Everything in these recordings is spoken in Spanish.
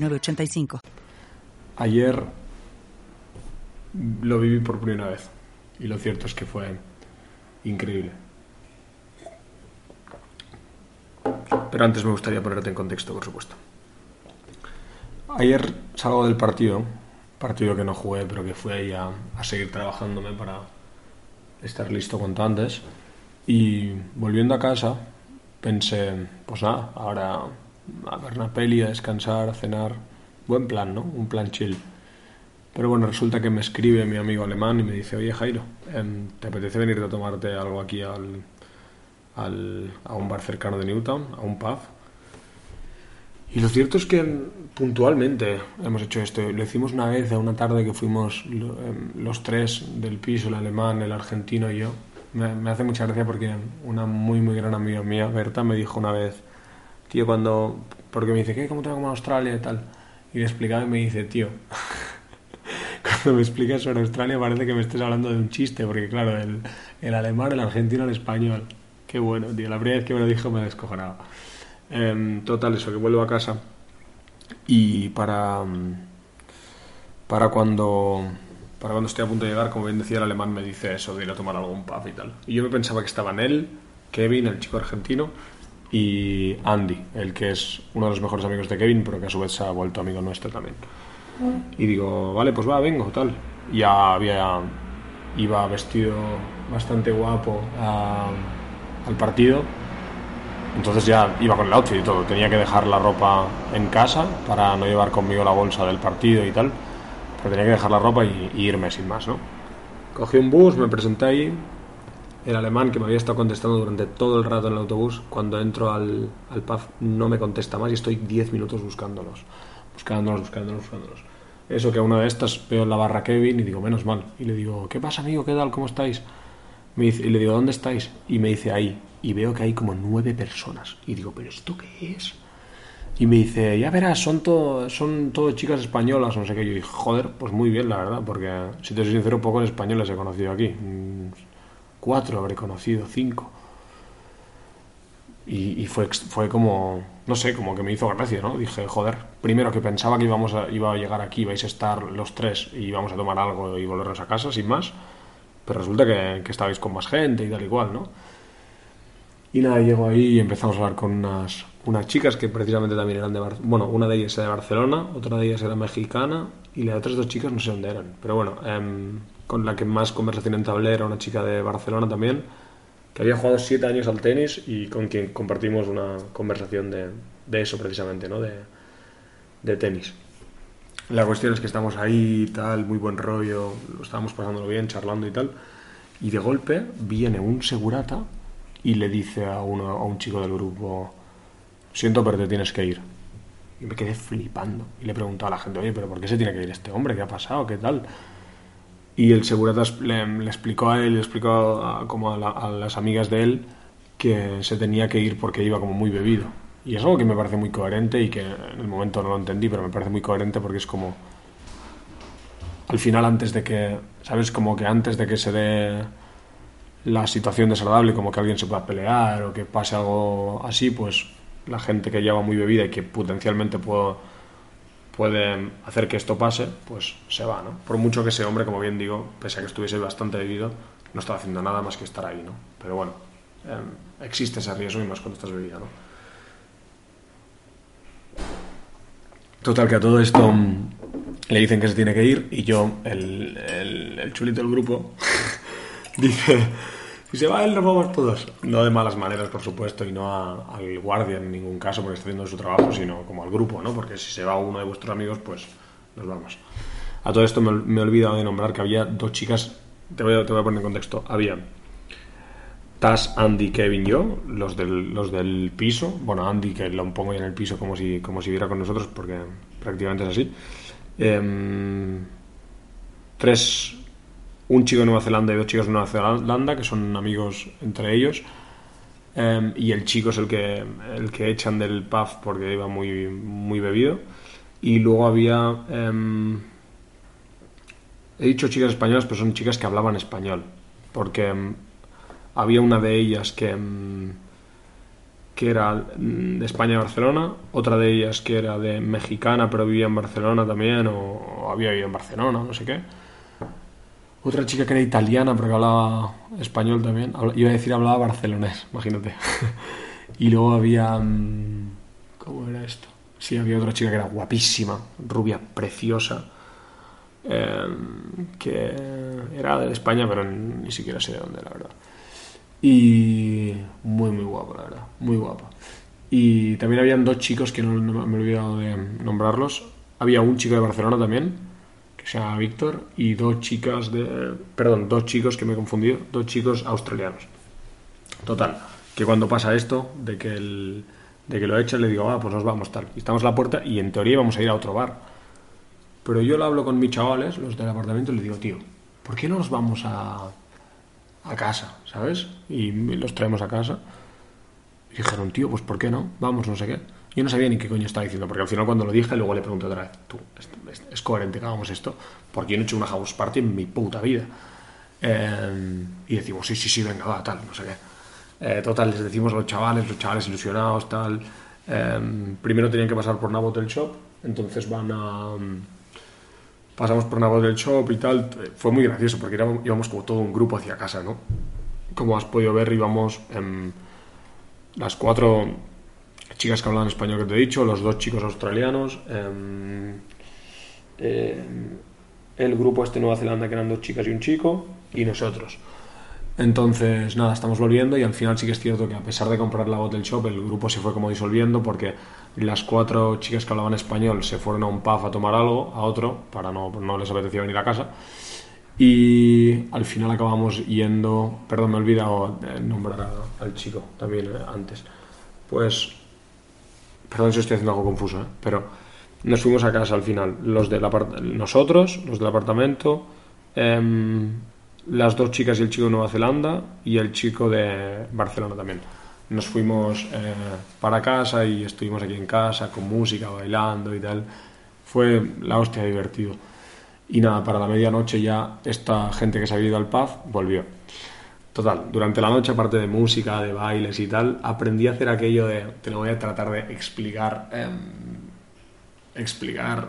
906985. Ayer lo viví por primera vez y lo cierto es que fue increíble. Pero antes me gustaría ponerte en contexto, por supuesto. Ayer salgo del partido, partido que no jugué, pero que fui ahí a, a seguir trabajándome para estar listo cuanto antes. Y volviendo a casa, pensé, pues nada, ahora a ver una peli, a descansar, a cenar. Buen plan, ¿no? Un plan chill. Pero bueno, resulta que me escribe mi amigo alemán y me dice, oye Jairo, em, ¿te apetece venir a tomarte algo aquí al, al, a un bar cercano de Newtown, a un pub? Y lo cierto es que puntualmente hemos hecho esto. Lo hicimos una vez, a una tarde que fuimos em, los tres del piso, el alemán, el argentino y yo. Me, me hace mucha gracia porque una muy, muy gran amiga mía, Berta, me dijo una vez, tío, cuando... Porque me dice, ¿qué? ¿Cómo te va con Australia y tal? Y le explicaba y me dice, tío, cuando me explicas sobre Australia parece que me estés hablando de un chiste, porque claro, el, el alemán, el argentino, el español. Qué bueno, tío. La primera vez que me lo dijo me descojonaba. Em, total, eso, que vuelvo a casa. Y para, mm, para cuando para cuando estoy a punto de llegar, como bien decía el alemán, me dice eso de ir a tomar algún pub y tal. Y yo me pensaba que estaban él, Kevin, el chico argentino, y Andy, el que es uno de los mejores amigos de Kevin, pero que a su vez se ha vuelto amigo nuestro también. Y digo, vale, pues va, vengo, tal. Ya había, iba vestido bastante guapo al partido. Entonces ya iba con el outfit y todo. Tenía que dejar la ropa en casa para no llevar conmigo la bolsa del partido y tal. Pero tenía que dejar la ropa y, y irme sin más, ¿no? Cogí un bus, me presenté ahí. El alemán que me había estado contestando durante todo el rato en el autobús, cuando entro al, al pub no me contesta más y estoy 10 minutos buscándolos. Buscándolos, buscándolos, buscándolos. Eso que a una de estas veo en la barra Kevin y digo, menos mal. Y le digo, ¿qué pasa, amigo? ¿Qué tal? ¿Cómo estáis? Me y le digo, ¿dónde estáis? Y me dice, ahí. Y veo que hay como nueve personas. Y digo, ¿pero esto qué es? Y me dice, ya verás, son todo, son todo chicas españolas, no sé qué. Yo dije, joder, pues muy bien, la verdad, porque si te soy sincero, pocos españoles he conocido aquí. Cuatro habré conocido, cinco. Y, y fue, fue como, no sé, como que me hizo gracia, ¿no? Dije, joder, primero que pensaba que íbamos a, iba a llegar aquí, vais a estar los tres y íbamos a tomar algo y volvernos a casa, sin más. Pero resulta que, que estabais con más gente y tal y cual, ¿no? Y nada, llego ahí y empezamos a hablar con unas, unas chicas que precisamente también eran de Barcelona. Bueno, una de ellas era de Barcelona, otra de ellas era mexicana y las otras dos chicas no sé dónde eran. Pero bueno, em, con la que más conversación entablé era una chica de Barcelona también, que había jugado siete años al tenis y con quien compartimos una conversación de, eso precisamente, ¿no? De, de tenis. La cuestión es que estamos ahí y tal, muy buen rollo, lo estábamos pasándolo bien, charlando y tal. Y de golpe viene un segurata y le dice a, uno, a un chico del grupo, siento pero te tienes que ir. Y me quedé flipando. Y le pregunté a la gente, oye, pero ¿por qué se tiene que ir este hombre? ¿Qué ha pasado? ¿Qué tal? Y el segurata le, explicó a él, le explicó a, como a, la- a las amigas de él que se tenía que ir porque iba como muy bebido. Y es algo que me parece muy coherente y que en el momento no lo entendí, pero me parece muy coherente porque es como... Al final, antes de que... ¿Sabes? Como que antes de que se dé la situación desagradable, como que alguien se pueda pelear o que pase algo así, pues la gente que lleva muy bebida y que potencialmente puede, puede hacer que esto pase, pues se va, ¿no? Por mucho que ese hombre, como bien digo, pese a que estuviese bastante bebido, no estaba haciendo nada más que estar ahí, ¿no? Pero bueno, eh, existe ese riesgo y más cuando estás bebida, ¿no? Total, que a todo esto mm, le dicen que se tiene que ir y yo, el chulito del grupo, dice, si se va él nos vamos todos. No de malas maneras, por supuesto, y no a- al guardia en ningún caso porque está haciendo su trabajo, sino como al grupo, ¿no? Porque si se va uno de vuestros amigos, pues nos vamos. A todo esto me, he olvidado de nombrar que había dos chicas, te voy a, te voy a poner en contexto, había Taz, Andy, Kevin, yo, los del, los del piso. Bueno, Andy, que lo pongo ya en el piso como si, como si viviera con nosotros, porque prácticamente es así. Em, tres, un chico de Nueva Zelanda y dos chicos de Nueva Zelanda, que son amigos entre ellos. Em, y el chico es el que, el que echan del pub porque iba muy, muy bebido. Y luego había... Em, he dicho chicas españolas, pero son chicas que hablaban español. Porque había una de ellas que que era de España Barcelona, otra de ellas que era de mexicana pero vivía en Barcelona también, o, había vivido en Barcelona, no sé qué. Otra chica que era italiana pero que hablaba español también, iba a decir hablaba barcelonés, imagínate. y luego había... Mm, ¿Cómo era esto? Sí, había otra chica que era guapísima, rubia, preciosa, em, que era de España pero ni siquiera sé de dónde, la verdad. Y muy, muy guapo, la verdad. Muy guapa. Y también habían dos chicos que no, me he olvidado de nombrarlos. Había un chico de Barcelona también, que se llama Víctor, y dos chicas de. Perdón, dos chicos que me he confundido, dos chicos australianos. Total, que cuando pasa esto, de que, el, de que lo echan, le digo, ah, pues nos vamos tal. Y estamos a la puerta y en teoría vamos a ir a otro bar. Pero yo lo hablo con mis chavales, los del apartamento, y les digo, tío, ¿por qué no nos vamos a, a casa, ¿sabes? Y los traemos a casa. Y dijeron, tío, pues ¿por qué no? Vamos, no sé qué. Yo no sabía ni qué coño estaba diciendo, porque al final cuando lo dije, luego le pregunté otra vez, tú, ¿es, coherente que hagamos esto? Porque yo no he hecho una house party en mi puta vida. Em, y decimos, sí, sí, sí, venga, va, tal, no sé qué. Eh, total, les decimos a los chavales, los chavales ilusionados, tal. Em, primero tenían que pasar por una bottle shop, entonces van a pasamos por una del shop y tal. Fue muy gracioso porque íbamos, como todo un grupo hacia casa, ¿no? Como has podido ver, íbamos las cuatro chicas que hablaban español que te he dicho, los dos chicos australianos, em, em, el grupo este Nueva Zelanda que eran dos chicas y un chico, y nosotros. Entonces, nada, estamos volviendo y al final sí que es cierto que a pesar de comprar la Bottle Shop, el grupo se fue como disolviendo porque las cuatro chicas que hablaban español se fueron a un pub a tomar algo, a otro, para no, no les apetecía venir a casa. Y al final acabamos yendo, perdón, me he olvidado nombrar al chico también eh, antes. Pues, perdón si estoy haciendo algo confuso, ¿eh? pero nos fuimos a casa al final, los del nosotros, los del apartamento, em, las dos chicas y el chico de Nueva Zelanda y el chico de Barcelona también. Nos fuimos eh, para casa y estuvimos aquí en casa con música, bailando y tal. Fue la hostia divertido. Y nada, para la medianoche ya esta gente que se había ido al pub volvió. Total, durante la noche, aparte de música, de bailes y tal, aprendí a hacer aquello de, te lo voy a tratar de explicar, em, explicar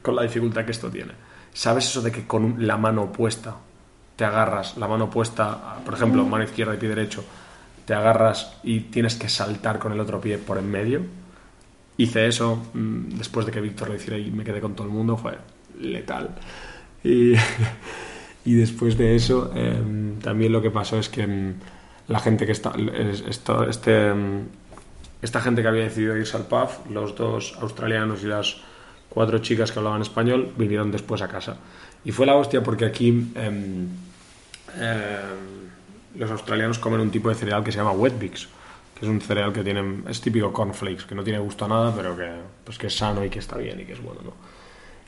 con la dificultad que esto tiene. ¿Sabes eso de que con la mano opuesta te agarras, la mano puesta, por ejemplo, mano izquierda y pie derecho, te agarras y tienes que saltar con el otro pie por en medio. Hice eso mm, después de que Víctor lo hiciera y me quedé con todo el mundo, fue letal. Y, después de eso, em, también lo que pasó es que em, la gente que está, este, em, esta gente que había decidido irse al pub, los dos australianos y las cuatro chicas que hablaban español, vinieron después a casa. Y fue la hostia porque aquí eh, los australianos comen un tipo de cereal que se llama Wet Bix, que es un cereal que tiene, es típico cornflakes, que no tiene gusto a nada, pero que, pues que es sano y que está bien y que es bueno, ¿no?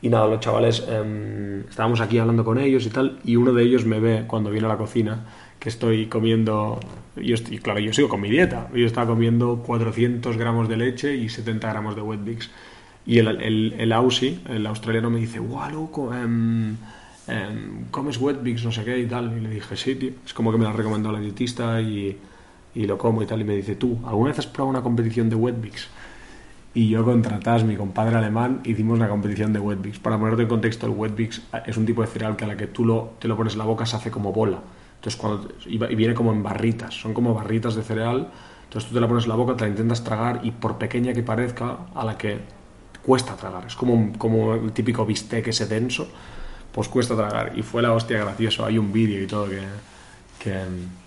Y nada, los chavales, em, estábamos aquí hablando con ellos y tal, y uno de ellos me ve cuando viene a la cocina que estoy comiendo, y, estoy, claro, yo sigo con mi dieta, yo estaba comiendo 400 gramos de leche y 70 gramos de Wet Bix. Y el, el, el Aussie, el australiano, me dice, guau, loco, eh, Em, ¿comes? No sé qué y tal. Y le dije, sí, tío. Es como que me lo ha recomendado la dietista y, y, lo como y tal. Y me dice, tú, ¿alguna vez has probado una competición de Wetbix? Y yo contra mi compadre alemán, hicimos una competición de Wetbix. Para ponerte en contexto, el Wetbix es un tipo de cereal que a la que tú lo, te lo pones en la boca se hace como bola. Entonces, cuando, y viene como en barritas. Son como barritas de cereal. Entonces tú te la pones en la boca, te la intentas tragar y por pequeña que parezca, a la que cuesta tragar. Es como, como el típico bistec ese denso pues cuesta tragar. Y fue la hostia gracioso. Hay un vídeo y todo que,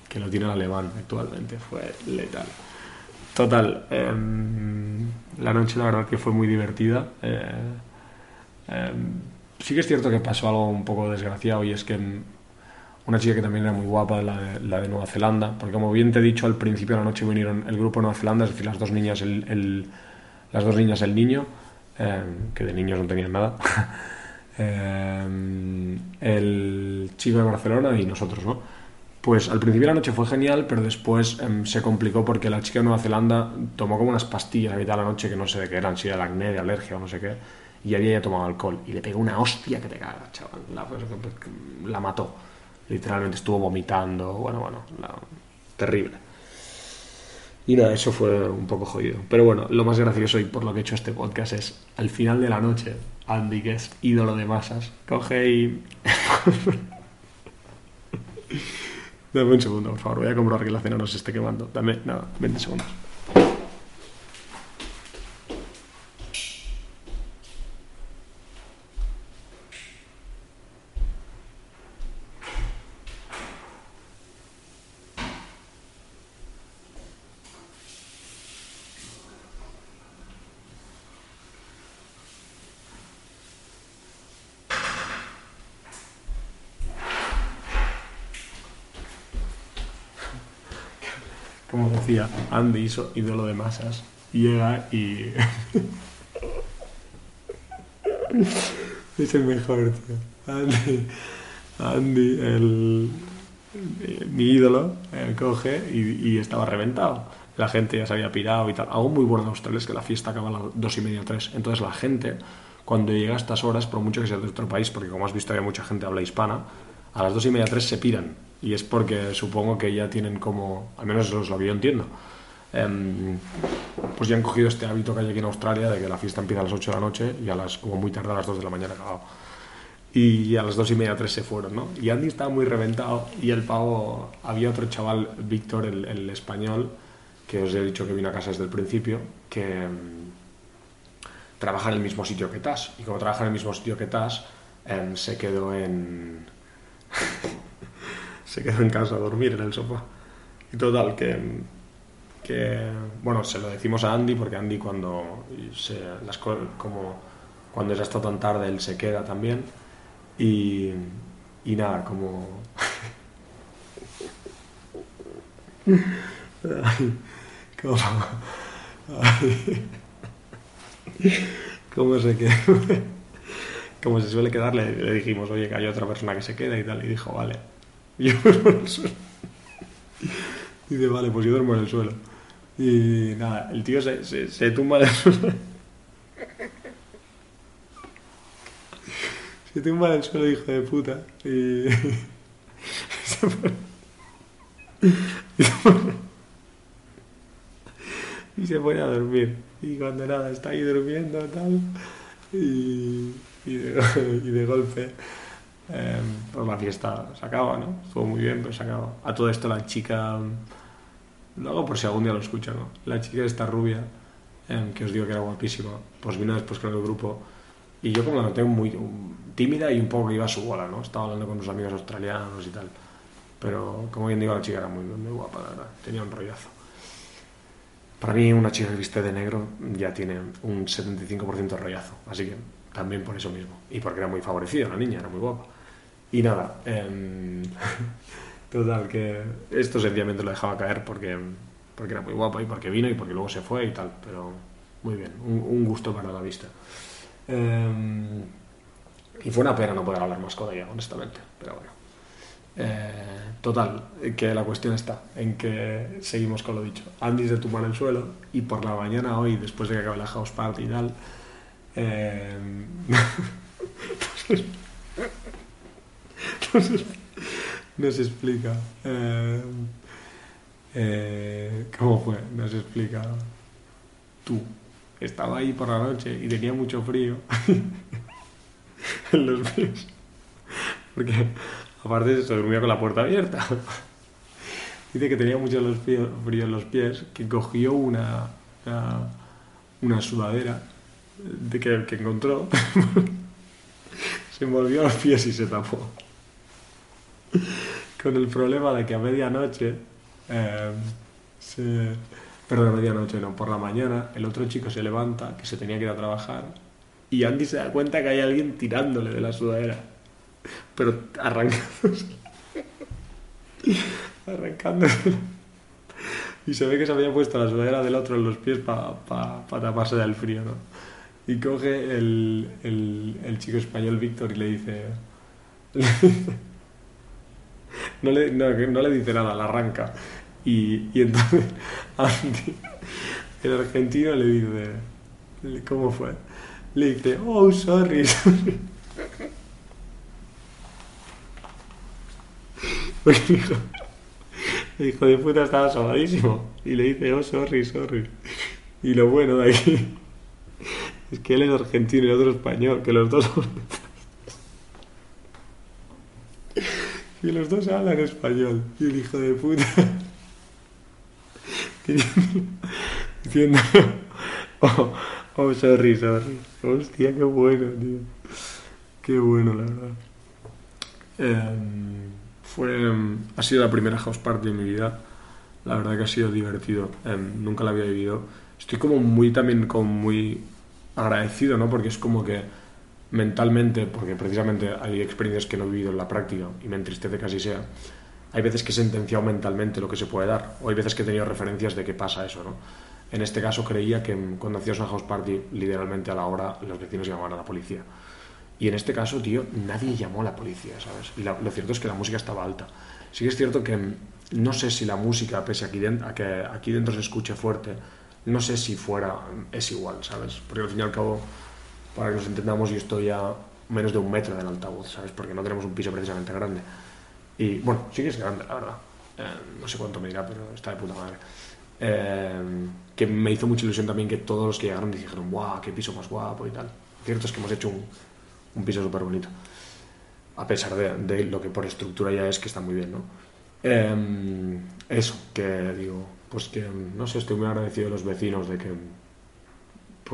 que, lo tiene el alemán actualmente. Fue letal. Total, em, la noche la verdad que fue muy divertida. Eh, em, sí que es cierto que pasó algo un poco desgraciado y es que una chica que también era muy guapa, la de, la de Nueva Zelanda, porque como bien te he dicho al principio de la noche vinieron el grupo de Nueva Zelanda, es decir, las dos niñas, el, las dos niñas, el niño, em, que de niños no tenían nada. El chico de Barcelona y nosotros, ¿no? Pues al principio la noche fue genial, pero después em, se complicó porque la chica de Nueva Zelanda tomó como unas pastillas a mitad de la noche que no sé de qué eran, si era de acné, de alergia o no sé qué, y había ya tomado alcohol. Y le pegó una hostia que te cagas, chaval. La, la mató. Literalmente estuvo vomitando, bueno, bueno, terrible. Y nada, eso fue un poco jodido. Pero bueno, lo más gracioso y por lo que he hecho este podcast es, al final de la noche, Andy, que es ídolo de masas, coge y... Dame un segundo, por favor, voy a comprobar que la cena no se esté quemando. Dame, nada, 20 segundos. Decía, Andy ídolo de masas. Llega y. es el mejor, tío. Andy, Andy el, mi ídolo, eh, coge y, estaba reventado. La gente ya se había pirado y tal. Algo muy bueno en Australia es que la fiesta acaba a las dos y media, tres. Entonces la gente, cuando llega a estas horas, por mucho que sea de otro país, porque como has visto, hay mucha gente habla hispana, a las dos y media, tres se piran y es porque supongo que ya tienen como, al menos eso es lo que yo entiendo, em, pues ya han cogido este hábito que hay aquí en Australia de que la fiesta empieza a las 8 de la noche y a las, como muy tarde a las 2 de la mañana acabado. Y a las 2 y media, 3 se fueron, ¿no? Y Andy estaba muy reventado y el pavo, había otro chaval, Víctor, el, español, que os he dicho que vino a casa desde el principio, que em, trabaja en el mismo sitio que Tas. Y como trabaja en el mismo sitio que Tas, em, se quedó en se quedó en casa a dormir en el sofá. Y total, que, que bueno, se lo decimos a Andy porque Andy cuando, se, las, como, cuando ya está tan tarde él se queda también. Y, y nada, como... como... ¿Cómo se queda? Como se suele quedar, le, le, dijimos, oye, que hay otra persona que se queda y tal. Y dijo, vale. Y yo duermo en el suelo. Dice, vale, pues yo duermo en el suelo. Y nada, el tío se, se, se tumba del suelo. Se tumba del suelo, hijo de puta. Y. se pone... Y se pone... a dormir. Y cuando nada, está ahí durmiendo tal. Y, y, y de golpe eh, pues la fiesta se acaba, ¿no? Estuvo muy bien, pero se acaba. A todo esto la chica, luego por si algún día lo escucha, ¿no? La chica esta rubia, em, que os digo que era guapísima, pues vino después con el grupo y yo como la noté muy tímida y un poco que iba a su bola, ¿no? Estaba hablando con unos amigos australianos y tal. Pero como bien digo, la chica era muy, muy guapa, la verdad. Tenía un rollazo. Para mí una chica que viste de negro ya tiene un 75% de rollazo. Así que también por eso mismo. Y porque era muy favorecida la niña, era muy guapa. Y nada, eh, total, que esto sencillamente lo dejaba caer porque, porque era muy guapa y porque vino y porque luego se fue y tal, pero muy bien, un, gusto para la vista. Em, y fue una pena no poder hablar más con ella, honestamente, pero bueno. Eh, total, que la cuestión está en que seguimos con lo dicho. Andy se tumba en el suelo y por la mañana hoy, después de que acabe la house party y tal, eh, no se explica. Eh, eh, ¿Cómo fue? No se explica. Tú. Estaba ahí por la noche y tenía mucho frío en los pies. Porque aparte se dormía con la puerta abierta. Dice que tenía mucho frío en los pies, que cogió una, una, sudadera de que, que encontró, se envolvió los pies y se tapó. Con el problema de que a medianoche, eh, perdón, a medianoche no, por la mañana, el otro chico se levanta, que se tenía que ir a trabajar, y Andy se da cuenta que hay alguien tirándole de la sudadera, pero arrancándose. arrancándose. Y se ve que se había puesto la sudadera del otro en los pies para taparse del frío, ¿no? Y coge el, el chico español Víctor y le dice... no, le, no, no le dice nada, la arranca. Y, y entonces Andy, el argentino le dice... ¿Cómo fue? Le dice, oh, sorry, sorry. El hijo, de puta estaba sobadísimo. Y le dice, oh, sorry, sorry. Y lo bueno de aquí es que él es argentino y el otro español, que los dos. Y los dos hablan español. Y el hijo de puta... Diciendo... Oh, oh, sorry, sorry. Hostia, qué bueno, tío. Qué bueno, la verdad. Em, fue, em, ha sido la primera house party de mi vida. La verdad que ha sido divertido. Em, nunca la había vivido. Estoy como muy también como muy agradecido, ¿no? Porque es como que mentalmente, porque precisamente hay experiencias que no he vivido en la práctica y me entristece que así sea. Hay veces que he sentenciado mentalmente lo que se puede dar, o hay veces que he tenido referencias de que pasa eso, ¿no? En este caso creía que cuando hacías una house party, literalmente a la hora los vecinos llamaban a la policía. Y en este caso, tío, nadie llamó a la policía, ¿sabes? Y lo cierto es que la música estaba alta. Sí que es cierto que no sé si la música, pese aquí a que aquí dentro se escuche fuerte, no sé si fuera es igual, ¿sabes? Porque al fin y al cabo, para que nos entendamos, yo estoy a menos de un metro del altavoz, ¿sabes? Porque no tenemos un piso precisamente grande. Y bueno, sí que es grande, la verdad. Eh, no sé cuánto me dirá, pero está de puta madre. Eh, que me hizo mucha ilusión también que todos los que llegaron dijeron, guau, qué piso más guapo y tal. Cierto es que hemos hecho un, piso súper bonito. A pesar de, lo que por estructura ya es que está muy bien, ¿no? Eh, eso, que digo, pues que, no sé, estoy muy agradecido de los vecinos de que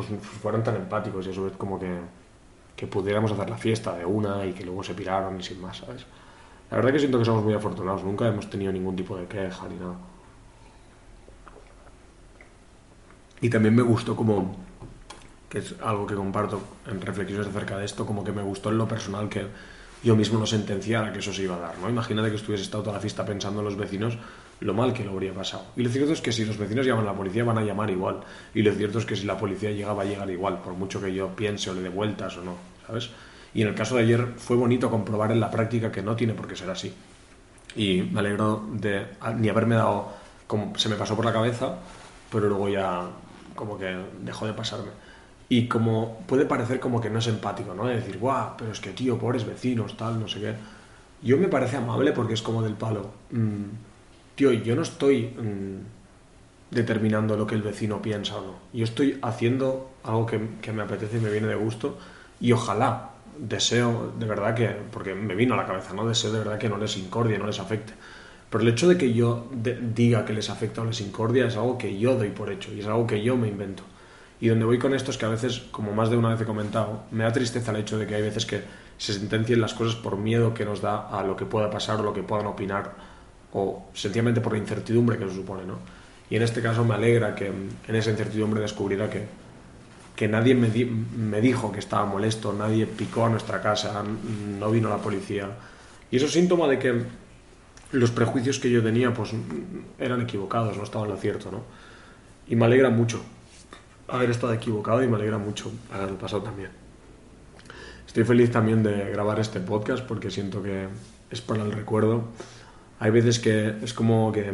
pues fueran tan empáticos y eso es como que, que pudiéramos hacer la fiesta de una y que luego se piraron y sin más, ¿sabes? La verdad que siento que somos muy afortunados, nunca hemos tenido ningún tipo de queja ni nada. Y también me gustó como, que es algo que comparto en reflexiones acerca de esto, como que me gustó en lo personal que yo mismo no sentenciara que eso se iba a dar, ¿no? Imagínate que estuviese estado toda la fiesta pensando en los vecinos lo mal que lo habría pasado. Y lo cierto es que si los vecinos llaman a la policía van a llamar igual. Y lo cierto es que si la policía llega va a llegar igual, por mucho que yo piense o le dé vueltas o no, ¿sabes? Y en el caso de ayer fue bonito comprobar en la práctica que no tiene por qué ser así. Y me alegro de ni haberme dado, como se me pasó por la cabeza, pero luego ya como que dejó de pasarme. Y como puede parecer como que no es empático, ¿no? De decir, guau, pero es que tío, pobres vecinos, tal, no sé qué. Yo me parece amable porque es como del palo. Mm, tío, yo no estoy mm, determinando lo que el vecino piensa o no. Yo estoy haciendo algo que, que, me apetece y me viene de gusto y ojalá, deseo de verdad que, porque me vino a la cabeza, ¿no? Deseo de verdad que no les incordie, no les afecte. Pero el hecho de que yo diga que les afecta o les incordia es algo que yo doy por hecho y es algo que yo me invento. Y donde voy con esto es que a veces, como más de una vez he comentado, me da tristeza el hecho de que hay veces que se sentencien las cosas por miedo que nos da a lo que pueda pasar o lo que puedan opinar o sencillamente por la incertidumbre que eso supone, ¿no? Y en este caso me alegra que en esa incertidumbre descubriera que, que nadie me, me dijo que estaba molesto, nadie picó a nuestra casa, no vino la policía. Y eso es síntoma de que los prejuicios que yo tenía pues eran equivocados, no estaban lo cierto, ¿no? Y me alegra mucho haber estado equivocado y me alegra mucho haberlo pasado también. Estoy feliz también de grabar este podcast porque siento que es para el recuerdo hay veces que es como que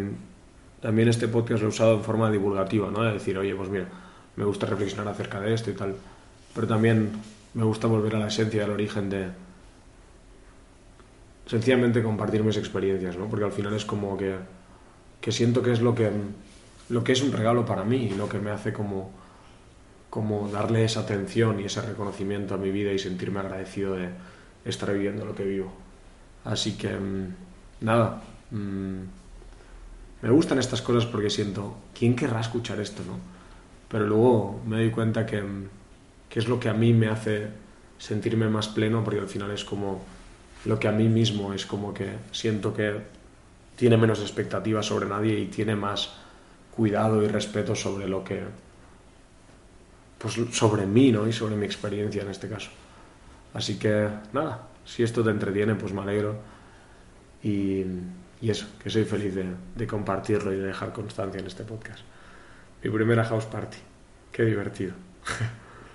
también este podcast lo he usado en forma divulgativa, ¿no? De decir, oye, pues mira, me gusta reflexionar acerca de esto y tal. Pero también me gusta volver a la esencia, al origen de sencillamente compartir mis experiencias, ¿no? Porque al final es como que, que siento que es lo que, lo que es un regalo para mí y lo que me hace como, como darle esa atención y ese reconocimiento a mi vida y sentirme agradecido de estar viviendo lo que vivo. Así que, mm, nada, Mm, me gustan estas cosas porque siento, ¿quién querrá escuchar esto, no? Pero luego me doy cuenta que, que es lo que a mí me hace sentirme más pleno porque al final es como lo que a mí mismo es como que siento que tiene menos expectativas sobre nadie y tiene más cuidado y respeto sobre lo que pues sobre mí ¿no? y sobre mi experiencia en este caso así que nada si esto te entretiene pues me alegro y y eso, que soy feliz de, de, compartirlo y de dejar constancia en este podcast. Mi primera house party. Qué divertido.